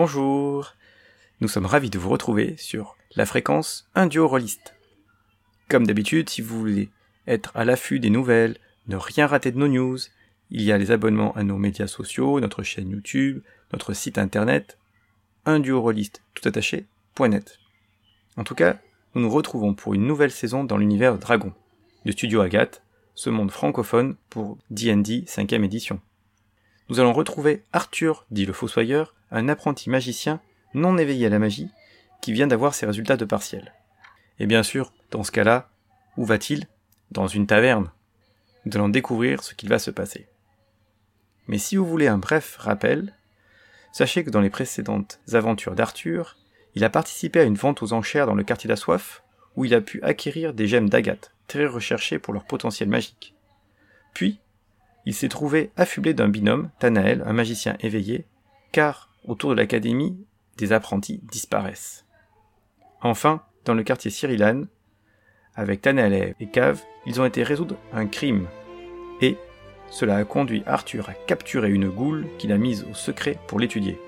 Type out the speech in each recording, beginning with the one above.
Bonjour Nous sommes ravis de vous retrouver sur la fréquence Un duo rôliste. Comme d'habitude, si vous voulez être à l'affût des nouvelles, ne rien rater de nos news, il y a les abonnements à nos médias sociaux, notre chaîne YouTube, notre site internet, rôliste tout attaché.net. En tout cas, nous nous retrouvons pour une nouvelle saison dans l'univers Dragon, du studio Agathe, ce monde francophone pour D&D 5ème édition. Nous allons retrouver Arthur, dit le Fossoyeur, un apprenti magicien non éveillé à la magie, qui vient d'avoir ses résultats de partiel. Et bien sûr, dans ce cas-là, où va-t-il? Dans une taverne. Nous allons découvrir ce qu'il va se passer. Mais si vous voulez un bref rappel, sachez que dans les précédentes aventures d'Arthur, il a participé à une vente aux enchères dans le quartier d'Assoif, où il a pu acquérir des gemmes d'agate, très recherchées pour leur potentiel magique. Puis, il s'est trouvé affublé d'un binôme, Tanael, un magicien éveillé, car, autour de l'académie, des apprentis disparaissent. Enfin, dans le quartier Cyrilane, avec Tanael et Cave, ils ont été résoudre un crime. Et cela a conduit Arthur à capturer une goule qu'il a mise au secret pour l'étudier.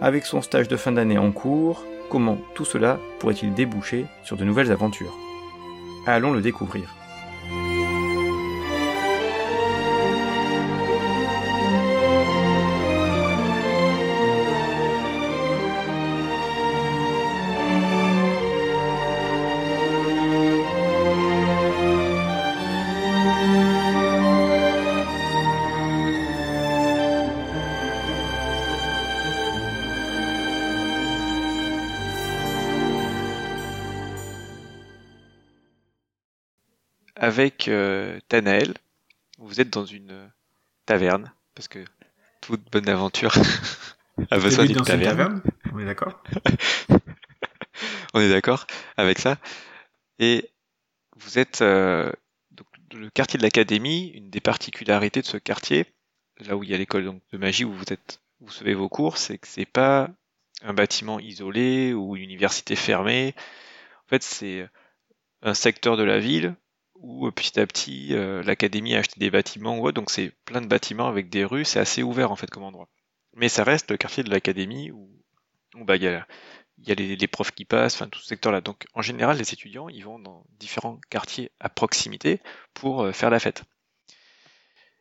Avec son stage de fin d'année en cours, comment tout cela pourrait-il déboucher sur de nouvelles aventures? Allons le découvrir. Avec euh, Tanael. Vous êtes dans une euh, taverne, parce que toute bonne aventure a besoin d'une taverne. On est d'accord? On est d'accord avec ça. Et vous êtes euh, donc, le quartier de l'académie. Une des particularités de ce quartier, là où il y a l'école de magie où vous êtes, vous savez vos cours, c'est que c'est pas un bâtiment isolé ou une université fermée. En fait, c'est un secteur de la ville où euh, petit à petit euh, l'académie a acheté des bâtiments ouais, donc c'est plein de bâtiments avec des rues, c'est assez ouvert en fait comme endroit. Mais ça reste le quartier de l'académie où, bah, il y a, y a les, profs qui passent, enfin tout ce secteur-là. Donc en général, les étudiants, ils vont dans différents quartiers à proximité pour euh, faire la fête.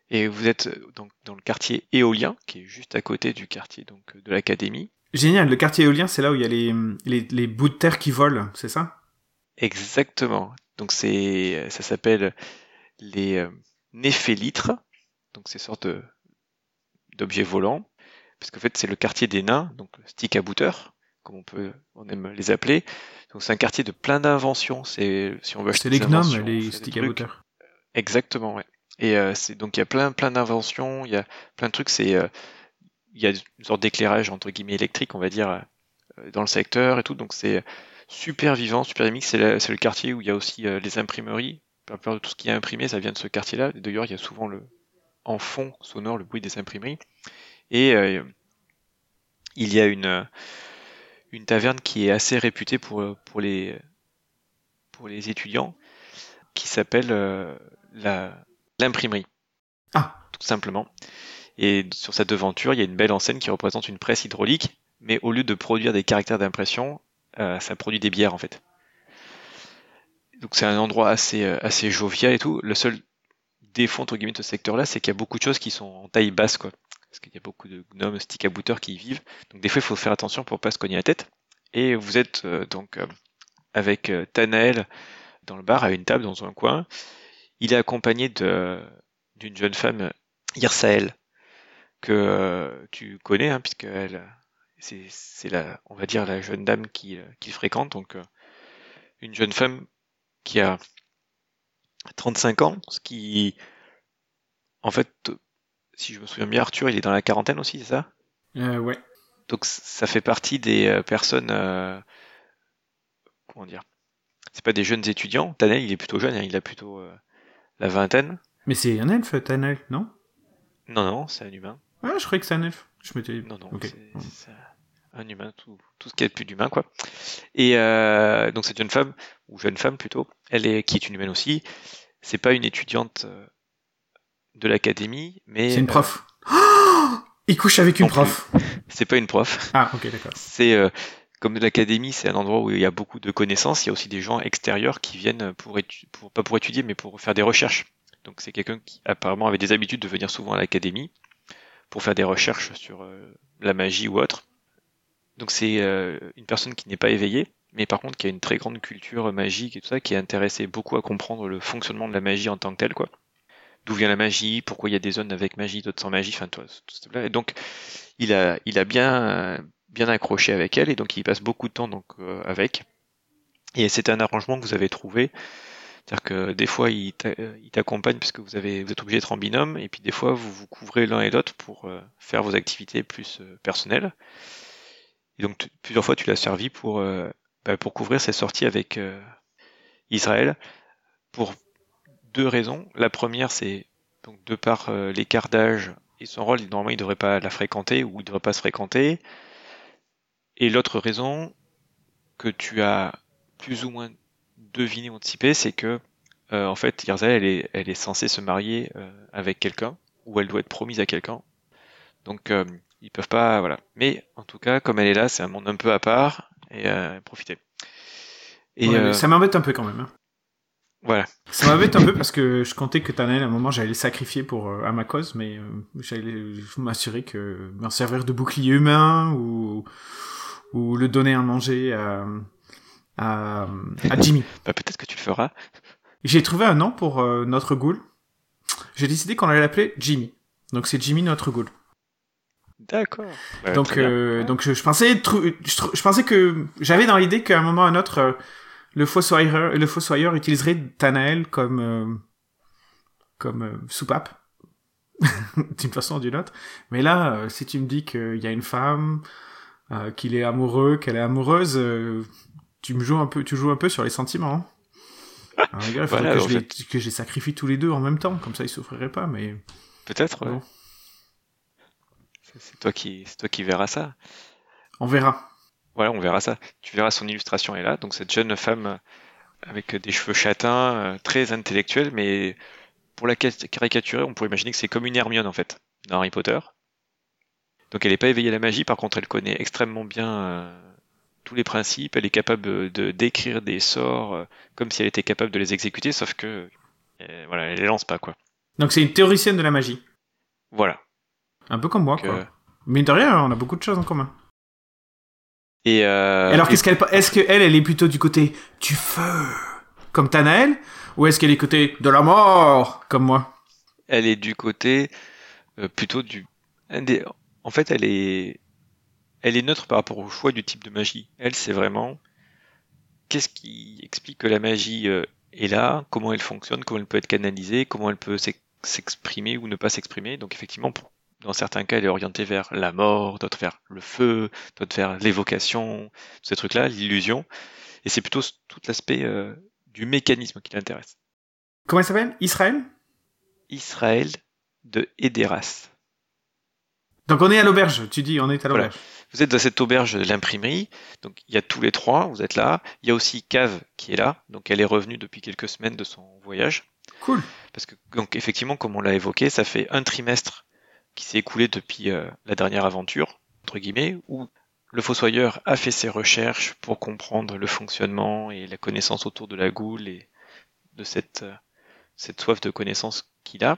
Et vous êtes donc dans le quartier éolien, qui est juste à côté du quartier donc de l'académie. Génial, le quartier éolien, c'est là où il y a les, les, les bouts de terre qui volent, c'est ça? Exactement. Donc c'est, ça s'appelle les euh, néphélitres. Donc ces sortes d'objets volants. Parce qu'en fait c'est le quartier des nains, donc stick à booter, comme on peut, on aime les appeler. Donc c'est un quartier de plein d'inventions. C'est si on veut C'est les gnomes, les stick à booter. Exactement, ouais. Et euh, c'est donc il y a plein plein d'inventions, il y a plein de trucs. C'est euh, il y a une sorte d'éclairage entre guillemets électrique, on va dire, dans le secteur et tout. Donc c'est super vivant, super dynamique. C'est le quartier où il y a aussi euh, les imprimeries. Peu de tout ce qui est imprimé, ça vient de ce quartier-là. D'ailleurs, il y a souvent le, en fond sonore le bruit des imprimeries. Et euh, il y a une, une taverne qui est assez réputée pour, pour, les, pour les étudiants, qui s'appelle euh, l'imprimerie. Ah Tout simplement. Et sur cette devanture, il y a une belle enseigne qui représente une presse hydraulique, mais au lieu de produire des caractères d'impression, euh, ça produit des bières en fait. Donc c'est un endroit assez, euh, assez jovial et tout. Le seul défaut entre guillemets de ce secteur-là, c'est qu'il y a beaucoup de choses qui sont en taille basse, quoi. Parce qu'il y a beaucoup de gnomes, stick à qui y vivent. Donc des fois, il faut faire attention pour pas se cogner la tête. Et vous êtes euh, donc avec Tanael dans le bar à une table dans un coin. Il est accompagné d'une jeune femme, Irsael, que tu connais, hein, puisqu'elle c'est la, on va dire la jeune dame qui, euh, qui fréquente, donc euh, une jeune femme qui a 35 ans, ce qui, en fait, si je me souviens bien, Arthur, il est dans la quarantaine aussi, c'est ça? Euh, Ouais. Donc ça fait partie des euh, personnes, comment dire, c'est pas des jeunes étudiants. Tanel, il est plutôt jeune, hein, il a plutôt la vingtaine. Mais c'est un elfe, Tanel, non? Non, non, c'est un humain. Ah, je croyais que c'est un elfe. Je m'étais. Non, non, c'est un humain, tout, tout ce qui est plus d'humain, quoi. Et euh, donc cette jeune femme, ou jeune femme plutôt, elle est qui est une humaine aussi. C'est pas une étudiante euh, de l'académie, mais c'est une prof. Euh, Il couche avec une Non prof. C'est pas une prof. Ah, ok, d'accord. C'est euh, comme l'académie, c'est un endroit où il y a beaucoup de connaissances. Il y a aussi des gens extérieurs qui viennent pour, étu- pour pas pour étudier, mais pour faire des recherches. Donc c'est quelqu'un qui apparemment avait des habitudes de venir souvent à l'académie pour faire des recherches sur euh, la magie ou autre. Donc c'est euh, une personne qui n'est pas éveillée, mais par contre qui a une très grande culture magique et tout ça, qui est intéressé beaucoup à comprendre le fonctionnement de la magie en tant que telle, quoi. D'où vient la magie, pourquoi il y a des zones avec magie, d'autres sans magie, enfin tout, truc-là. Et donc il a, bien, euh, bien accroché avec elle et donc il passe beaucoup de temps euh, avec. Et c'est un arrangement que vous avez trouvé. C'est-à-dire que des fois il t'a- il t'accompagne parce que vous êtes obligé d'être en binôme et puis des fois vous vous couvrez l'un et l'autre pour euh, faire vos activités plus euh, personnelles. Et donc plusieurs fois tu l'as servi pour euh, bah, pour couvrir ses sorties avec euh, Israël pour deux raisons. La première c'est donc de par euh, l'écart d'âge et son rôle, normalement il devrait pas la fréquenter ou il devrait pas se fréquenter. Et l'autre raison que tu as plus ou moins deviné ou anticipé, c'est que euh, en fait Yarzel elle est, elle est censée se marier avec quelqu'un ou elle doit être promise à quelqu'un. Donc ils peuvent pas, voilà. Mais en tout cas, comme elle est là, c'est un monde un peu à part et euh, profiter. Et Ouais, euh, Ça m'embête un peu quand même. hein. voilà. Ça m'embête un peu parce que je comptais que Tanel, à un moment, j'allais le sacrifier pour, euh, à ma cause, mais euh, j'allais m'assurer que m'en servir de bouclier humain ou, ou le donner à manger à, à, à Jimmy. Bah, peut-être que tu le feras. J'ai trouvé un nom pour notre ghoul. J'ai décidé qu'on allait l'appeler Jimmy. Donc c'est Jimmy notre ghoul. D'accord. Ouais, donc euh, donc je, je pensais je, pensais que j'avais dans l'idée qu'à un moment ou à un autre euh, le fossoyeur le fossoyeur utiliserait Tanael comme euh, comme euh, soupape d'une façon ou d'une autre. Mais là euh, si tu me dis qu'il y a une femme euh, qu'il est amoureux, qu'elle est amoureuse, euh, tu me joues un peu tu joues un peu sur les sentiments. hein. Il faudrait Voilà, que, je les, que je les sacrifie tous les deux en même temps, comme ça ils souffriraient pas, mais Peut-être. ouais. bon, C'est- toi qui, c'est toi qui verras ça. on verra. Voilà, on verra ça. Tu verras son illustration est là. Donc cette jeune femme euh, avec des cheveux châtains, euh, très intellectuelle, mais pour la ca- caricaturer, on pourrait imaginer que c'est comme une Hermione en fait dans Harry Potter. Donc elle n'est pas éveillée à la magie, par contre elle connaît extrêmement bien euh, tous les principes. Elle est capable de décrire des sorts euh, comme si elle était capable de les exécuter, sauf que euh, voilà, elle les lance pas quoi. Donc c'est une théoricienne de la magie. Voilà. Un peu comme moi, Donc, quoi. euh, Mais de rien, on a beaucoup de choses en commun. et euh, Alors, qu'est-ce qu'elle, est-ce qu'elle, elle est plutôt du côté du feu, comme Tanael, ou est-ce qu'elle est côté de la mort, comme moi? Elle est du côté euh, plutôt du en fait elle est elle est neutre par rapport au choix du type de magie elle c'est vraiment qu'est-ce qui explique que la magie est là comment elle fonctionne comment elle peut être canalisée comment elle peut s'ex- s'exprimer ou ne pas s'exprimer donc effectivement pour- dans certains cas elle est orientée vers la mort d'autres vers le feu d'autres vers l'évocation tous ces trucs là l'illusion et c'est plutôt tout l'aspect euh, du mécanisme qui l'intéresse Comment elle s'appelle? Israël? Israël de Ederas Donc on est à l'auberge, tu dis, on est à Voilà. l'auberge. Vous êtes dans cette auberge de l'imprimerie, donc il y a tous les trois, vous êtes là. Il y a aussi Cave qui est là, donc elle est revenue depuis quelques semaines de son voyage. Cool. Parce que, donc effectivement, comme on l'a évoqué, ça fait un trimestre qui s'est écoulé depuis euh, la dernière aventure, entre guillemets, où le fossoyeur a fait ses recherches pour comprendre le fonctionnement et la connaissance autour de la goule et de cette, euh, cette soif de connaissance qu'il a.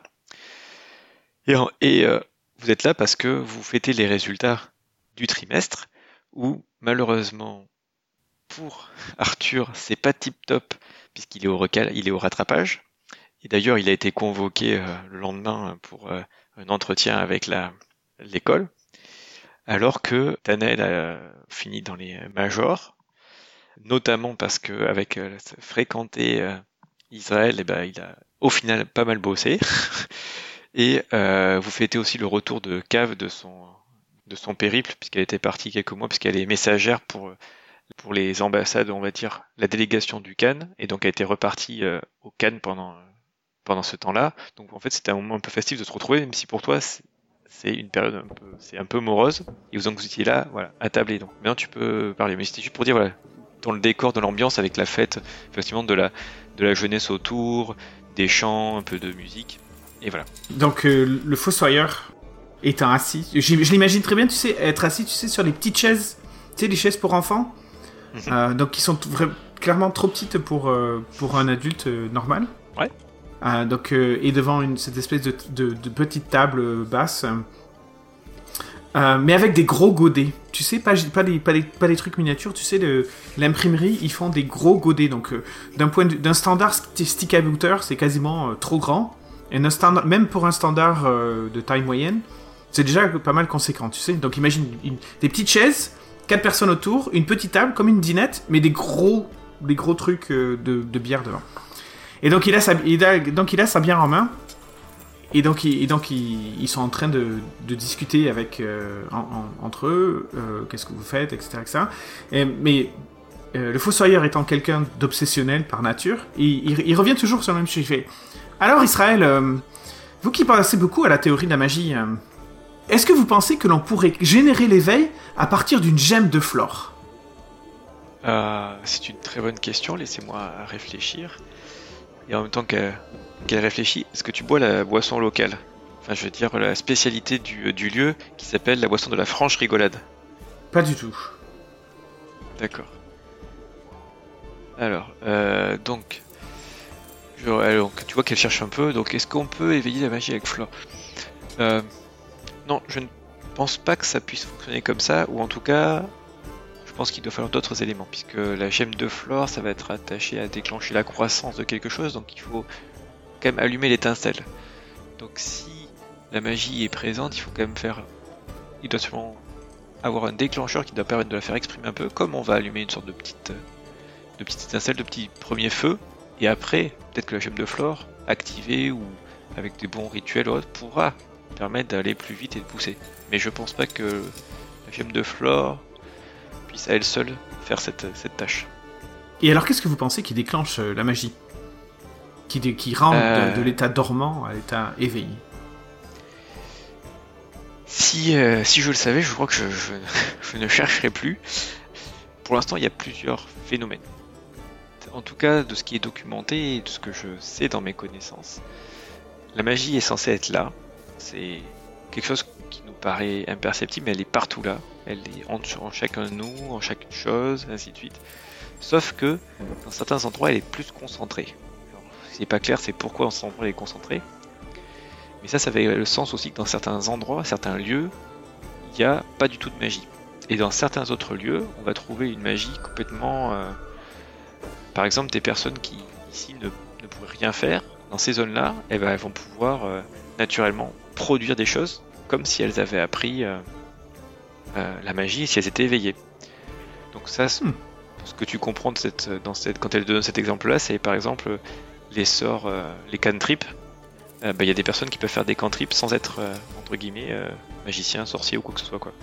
Et, euh, vous êtes là parce que vous fêtez les résultats du trimestre, où malheureusement pour Arthur, c'est pas tip top puisqu'il est au rattrapage. Et d'ailleurs, il a été convoqué le lendemain pour un entretien avec la l'école, alors que Tanel a fini dans les majors, notamment parce que avec euh, fréquenter euh, Israël, eh ben, il a au final pas mal bossé. Et euh, vous fêtez aussi le retour de Cave de son de son périple, puisqu'elle était partie quelques mois, puisqu'elle est messagère pour pour les ambassades, on va dire, la délégation du Cannes, et donc elle était repartie euh, au Cannes pendant pendant ce temps-là. Donc en fait, c'était un moment un peu festif de se retrouver, même si pour toi c'est une période un peu c'est un peu morose. Et vous en vous étiez là, voilà, à table. Et donc maintenant tu peux parler. Mais c'était juste pour dire voilà, dans le décor, dans l'ambiance, avec la fête, effectivement de la de la jeunesse autour, des chants, un peu de musique, et voilà. Donc euh, le fossoyeur étant assis. Je, je l'imagine très bien, tu sais, être assis, tu sais, sur les petites chaises, tu sais, les chaises pour enfants. Mhm. Euh, donc, qui sont vra- clairement trop petites pour, euh, pour un adulte normal. Ouais. Euh, donc, euh, et devant une, cette espèce de, petite table basse. Euh, mais avec des gros godets. Tu sais, pas, des, trucs miniatures, tu sais, l'imprimerie, ils font des gros godets. Donc, d'un point d'un standard sti- stick à c'est quasiment trop grand. Et standard, même pour un standard de taille moyenne, c'est déjà pas mal conséquent, tu sais. Donc, imagine des petites chaises, quatre personnes autour, une petite table, comme une dinette, mais des gros, des gros trucs de, de bière devant. Et donc, il a sa, donc, il a sa bière en main. Et donc, ils, sont en train de, discuter avec, euh, en- en- entre eux, euh, qu'est-ce que vous faites, etc. etc. Et- mais euh, le fossoyeur étant quelqu'un d'obsessionnel par nature, il, il- revient toujours sur le même sujet. Alors Israël, vous qui pensez beaucoup à la théorie de la magie, est-ce que vous pensez que l'on pourrait générer l'éveil à partir d'une gemme de flore? C'est une très bonne question, laissez-moi réfléchir. Et en même temps que- qu'elle réfléchit, est-ce que tu bois la boisson locale? Enfin, je veux dire la spécialité du, du lieu qui s'appelle la boisson de la franche rigolade. Pas du tout. D'accord. Alors, euh, donc, je- alors, tu vois qu'elle cherche un peu. Donc, est-ce qu'on peut éveiller la magie avec Flore? Euh, Non, je ne pense pas que ça puisse fonctionner comme ça, ou en tout cas, je pense qu'il doit falloir d'autres éléments, puisque la gemme de Flore, ça va être attaché à déclencher la croissance de quelque chose, donc il faut quand même allumer l'étincelle. Donc, si la magie est présente, il faut quand même faire. Il doit sûrement avoir un déclencheur qui doit permettre de la faire exprimer un peu, comme on va allumer une sorte de petite, de petite étincelle, de petit premier feu, et après, peut-être que la gemme de flore, activée ou avec des bons rituels ou autre, pourra permettre d'aller plus vite et de pousser. Mais je pense pas que la gemme de flore puisse à elle seule faire cette, cette tâche. Et alors, qu'est-ce que vous pensez qui déclenche euh, la magie? Qui, rend de- Euh. de, l'état dormant à l'état éveillé? Si, euh, si je le savais, je crois que je, je- je ne chercherai plus. Pour l'instant, il y a plusieurs phénomènes. En tout cas, de ce qui est documenté et de ce que je sais dans mes connaissances, la magie est censée être là. C'est quelque chose nous paraît imperceptible, mais elle est partout là. Elle est en, en chacun de nous, en chaque chose, ainsi de suite. Sauf que, dans certains endroits, elle est plus concentrée. Alors, Ce qui n'est pas clair, c'est pourquoi dans cet endroit elle est concentrée. Mais ça, ça avait le sens aussi que dans certains endroits, certains lieux, il n'y a pas du tout de magie. Et dans certains autres lieux, on va trouver une magie complètement... euh, Par exemple, des personnes qui, ici, ne, ne pourraient rien faire, dans ces zones-là, eh ben, elles vont pouvoir euh, naturellement produire des choses comme si elles avaient appris euh, euh, la magie et si elles étaient éveillées. Donc ça, Hmm. ce que tu comprends de cette, dans cette, quand elle donne cet exemple-là, c'est par exemple les sorts, euh, les cantrips. Euh, bah, Il y a des personnes qui peuvent faire des cantrips sans être, euh, entre guillemets, euh, magicien, sorcier ou quoi que ce soit. Quoi.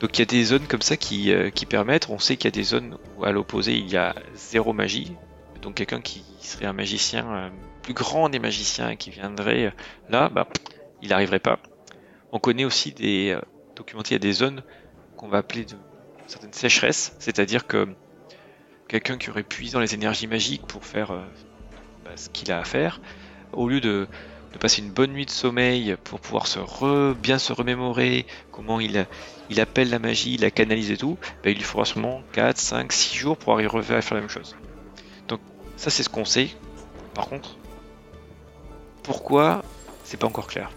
Donc il y a des zones comme ça qui, euh, qui permettent, on sait qu'il y a des zones où à l'opposé il y a zéro magie, donc quelqu'un qui serait un magicien euh, plus grand des magiciens et qui viendrait euh, là, bah, il n'arriverait pas. On connaît aussi des euh, il y a des zones qu'on va appeler de certaines sécheresses, c'est-à-dire que quelqu'un qui aurait puisé dans les énergies magiques pour faire euh, bah, ce qu'il a à faire, au lieu de, passer une bonne nuit de sommeil pour pouvoir se bien se remémorer comment il, il appelle la magie, il la canalise et tout, bah, il lui faudra sûrement 4, 5, 6 jours pour arriver à faire la même chose. Donc ça c'est ce qu'on sait. Par contre, pourquoi, c'est pas encore clair.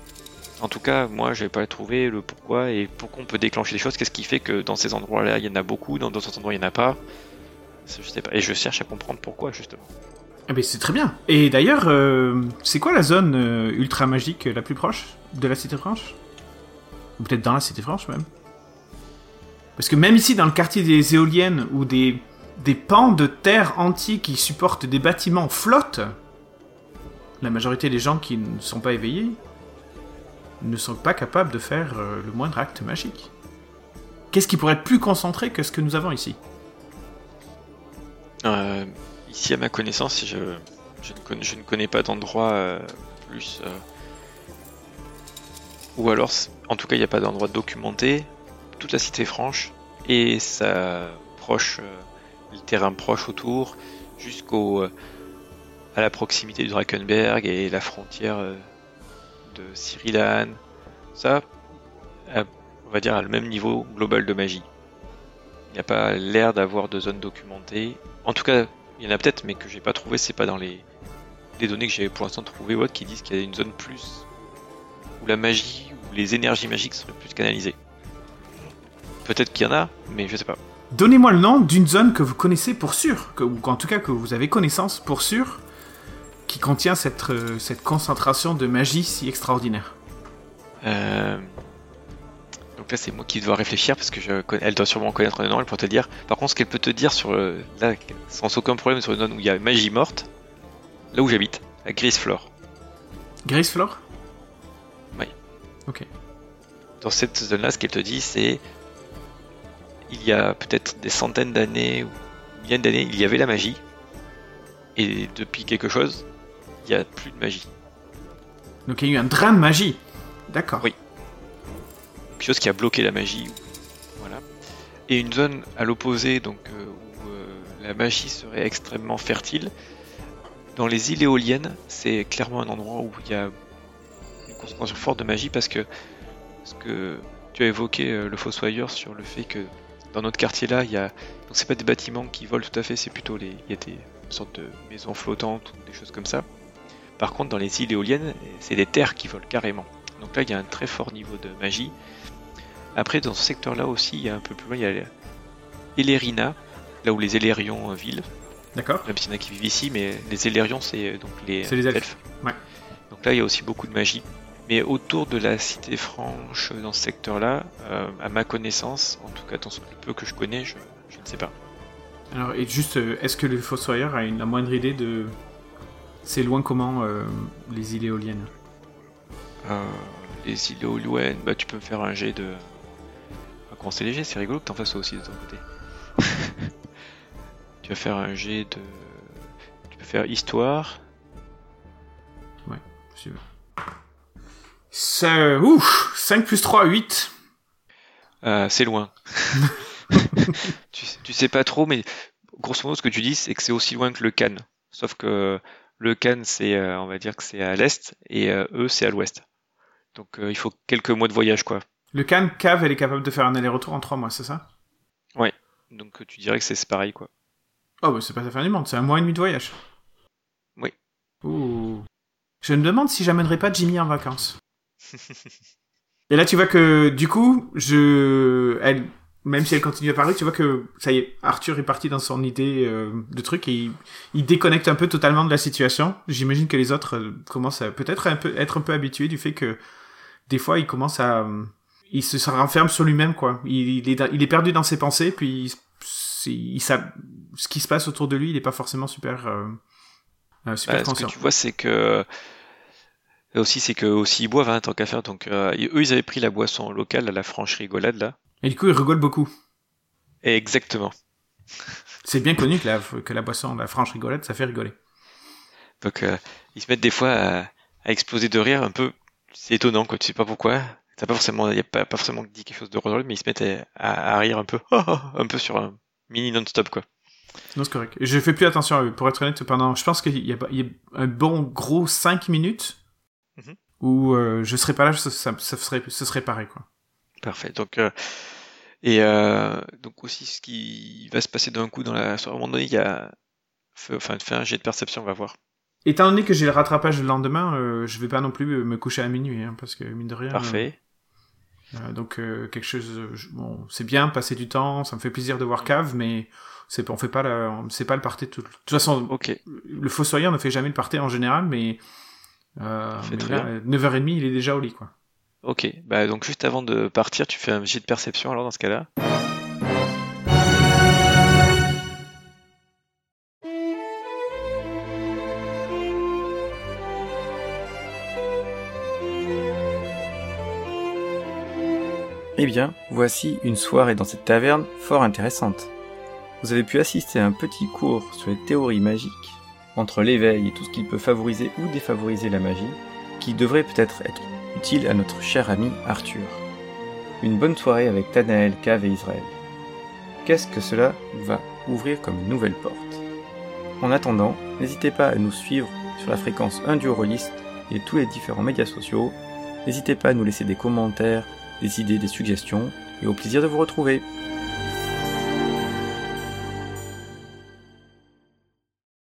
En tout cas, moi, je vais pas trouvé le pourquoi et pourquoi on peut déclencher des choses. Qu'est-ce qui fait que dans ces endroits-là, il y en a beaucoup, dans d'autres endroits, il y en a pas. Je sais pas. Et je cherche à comprendre pourquoi, justement. Eh ben, c'est très bien. Et d'ailleurs, euh, c'est quoi la zone euh, ultra magique la plus proche de la Cité Franche? Ou peut-être dans la Cité Franche même Parce que même ici, dans le quartier des éoliennes, où des, des pans de terre entiers qui supportent des bâtiments flottent, la majorité des gens qui ne sont pas éveillés ne sont pas capables de faire euh, le moindre acte magique. Qu'est-ce qui pourrait être plus concentré que ce que nous avons ici? Euh, ici, à ma connaissance, je, ne, connais, je ne connais pas d'endroit euh, plus. Ou alors, en tout cas, il n'y a pas d'endroit documenté. Toute la cité franche et sa proche, les terrains proches autour, jusqu'au à la proximité du Drakenberg et la frontière de. Ça, on va dire, à le même niveau global de magie. Il n'y a pas l'air d'avoir de zone documentée. En tout cas, il y en a peut-être, mais que j'ai pas trouvé, c'est pas dans les, données que j'ai pour l'instant trouvées qui disent qu'il y a une zone plus où la magie ou les énergies magiques seraient plus canalisées. Peut-être qu'il y en a, mais je sais pas. Donnez-moi le nom d'une zone que vous connaissez pour sûr, ou en tout cas que vous avez connaissance pour sûr, qui contient cette, euh, cette concentration de magie si extraordinaire. Euh, Donc là, c'est moi qui dois réfléchir parce que je connais- elle doit sûrement connaître le nom, elle pourrait te dire. Par contre, ce qu'elle peut te dire sur euh, là, sans aucun problème sur une zone où il y a magie morte, là où j'habite, à Grisflor. Grace Floor Oui. Ok. Dans cette zone-là, ce qu'elle te dit, c'est il y a peut-être des centaines d'années ou milliers d'années, il y avait la magie, et depuis quelque chose, il a plus de magie. Donc il y a eu un drain de magie. D'accord. Oui. quelque chose qui a bloqué la magie. Voilà. Et une zone à l'opposé, donc euh, où euh, la magie serait extrêmement fertile. Dans les îles éoliennes, c'est clairement un endroit où il y a une concentration forte de magie parce que ce que tu as évoqué euh, le fossoyeur sur le fait que dans notre quartier là, il y a donc c'est pas des bâtiments qui volent tout à fait, c'est plutôt les il y a des sortes de maisons flottantes ou des choses comme ça. Par contre, dans les îles éoliennes, c'est des terres qui volent carrément. Donc là, il y a un très fort niveau de magie. Après, dans ce secteur-là aussi, il y a un peu plus loin, il y a Elérina, là où les Elérions euh, vivent. D'accord. Même s'il y en a qui vivent ici, mais les Elérions, c'est euh, donc les, C'est les elfes. Ouais. Donc là, il y a aussi beaucoup de magie. Mais autour de la cité franche, dans ce secteur-là, euh, à ma connaissance, en tout cas dans ce peu que je connais, je, je ne sais pas. Alors, et juste, est-ce que le Fossoyeur a une, la moindre idée de. C'est loin comment euh, les îles éoliennes Euh, les îles Oluwen, bah tu peux me faire un jet de. Comment c'est léger, c'est rigolo que t'en fasses aussi de ton côté. tu vas faire un jet de. Tu peux faire histoire. si tu veux. Ça, ouf 5 plus 3, 8. Euh, c'est loin. tu, sais- tu sais pas trop, mais grosso modo, ce que tu dis, c'est que c'est aussi loin que le Cannes. Sauf que le Cannes, c'est, euh, on va dire que c'est à l'est, et euh, eux, c'est à l'ouest. Donc euh, il faut quelques mois de voyage, quoi. Le Cannes Cave, elle est capable de faire un aller-retour en 3 mois, c'est ça? Donc euh, tu dirais que c'est c'est pareil, quoi. Oh, bah c'est pas la fin du monde, c'est un mois et demi de voyage. Oui. Ouh. Je me demande si j'amènerai pas Jimmy en vacances. et là, tu vois que, du coup, je. Elle... Même si elle continue à parler, tu vois que, ça y est, Arthur est parti dans son idée euh, de truc et il, il déconnecte un peu totalement de la situation. J'imagine que les autres euh, commencent à peut-être un peu, être un peu habitués du fait que, des fois, il commence à. Il se renferme sur lui-même, quoi. Il, il est, dans- il est perdu dans ses pensées, puis il, ça, ce qui se passe autour de lui, il est pas forcément super, euh, euh, super Bah, ce que conscient. tu vois, c'est que là aussi, c'est que aussi ils boivent hein, tant qu'à faire. Donc euh, eux, ils avaient pris la boisson locale à la franche rigolade là. Et du coup, il rigole beaucoup. Exactement. C'est bien connu que la, que la boisson, la franche rigolade, ça fait rigoler. Donc euh, ils se mettent des fois à, à exploser de rire un peu. C'est étonnant quoi. Tu sais pas pourquoi. T'as pas forcément, y a pas, pas forcément dit quelque chose de drôle, mais ils se mettent à, à rire un peu, un peu sur un mini non-stop quoi. Non, c'est correct. Je fais plus attention à eux. Pour être honnête, pendant, je pense qu'il y y a un bon gros 5 minutes Mhm. où euh, je serais pas là, ça, ça, ça serait, ce serait pareil, quoi. Parfait. Donc euh, et euh, donc aussi ce qui va se passer d'un coup dans la soirée. À un moment donné, il y a, enfin fais un jet de perception, on va voir. Étant donné que j'ai le rattrapage le lendemain, euh, je vais pas non plus me coucher à minuit, hein, parce que mine de rien. Parfait. euh, donc quelque chose, bon, c'est bien passer du temps, ça me fait plaisir de voir Cave, mais c'est, on fait pas la, c'est pas le party tout. De toute façon, Ok. le fossoyeur ne fait jamais le party en général, mais, euh, mais là, bien. 9h30, il est déjà au lit, quoi. Ok, bah donc juste avant de partir, tu fais un jet de perception alors dans ce cas-là. Eh bien, voici une soirée dans cette taverne fort intéressante. Vous avez pu assister à un petit cours sur les théories magiques, entre l'éveil et tout ce qui peut favoriser ou défavoriser la magie, qui devrait peut-être être utile à notre cher ami Arthur. Une bonne soirée avec Tanael, Cave et Israël. Qu'est-ce que cela va ouvrir comme nouvelle porte? En attendant, n'hésitez pas à nous suivre sur la fréquence 1 du Rollist et tous les différents médias sociaux. N'hésitez pas à nous laisser des commentaires des idées, des suggestions, et au plaisir de vous retrouver.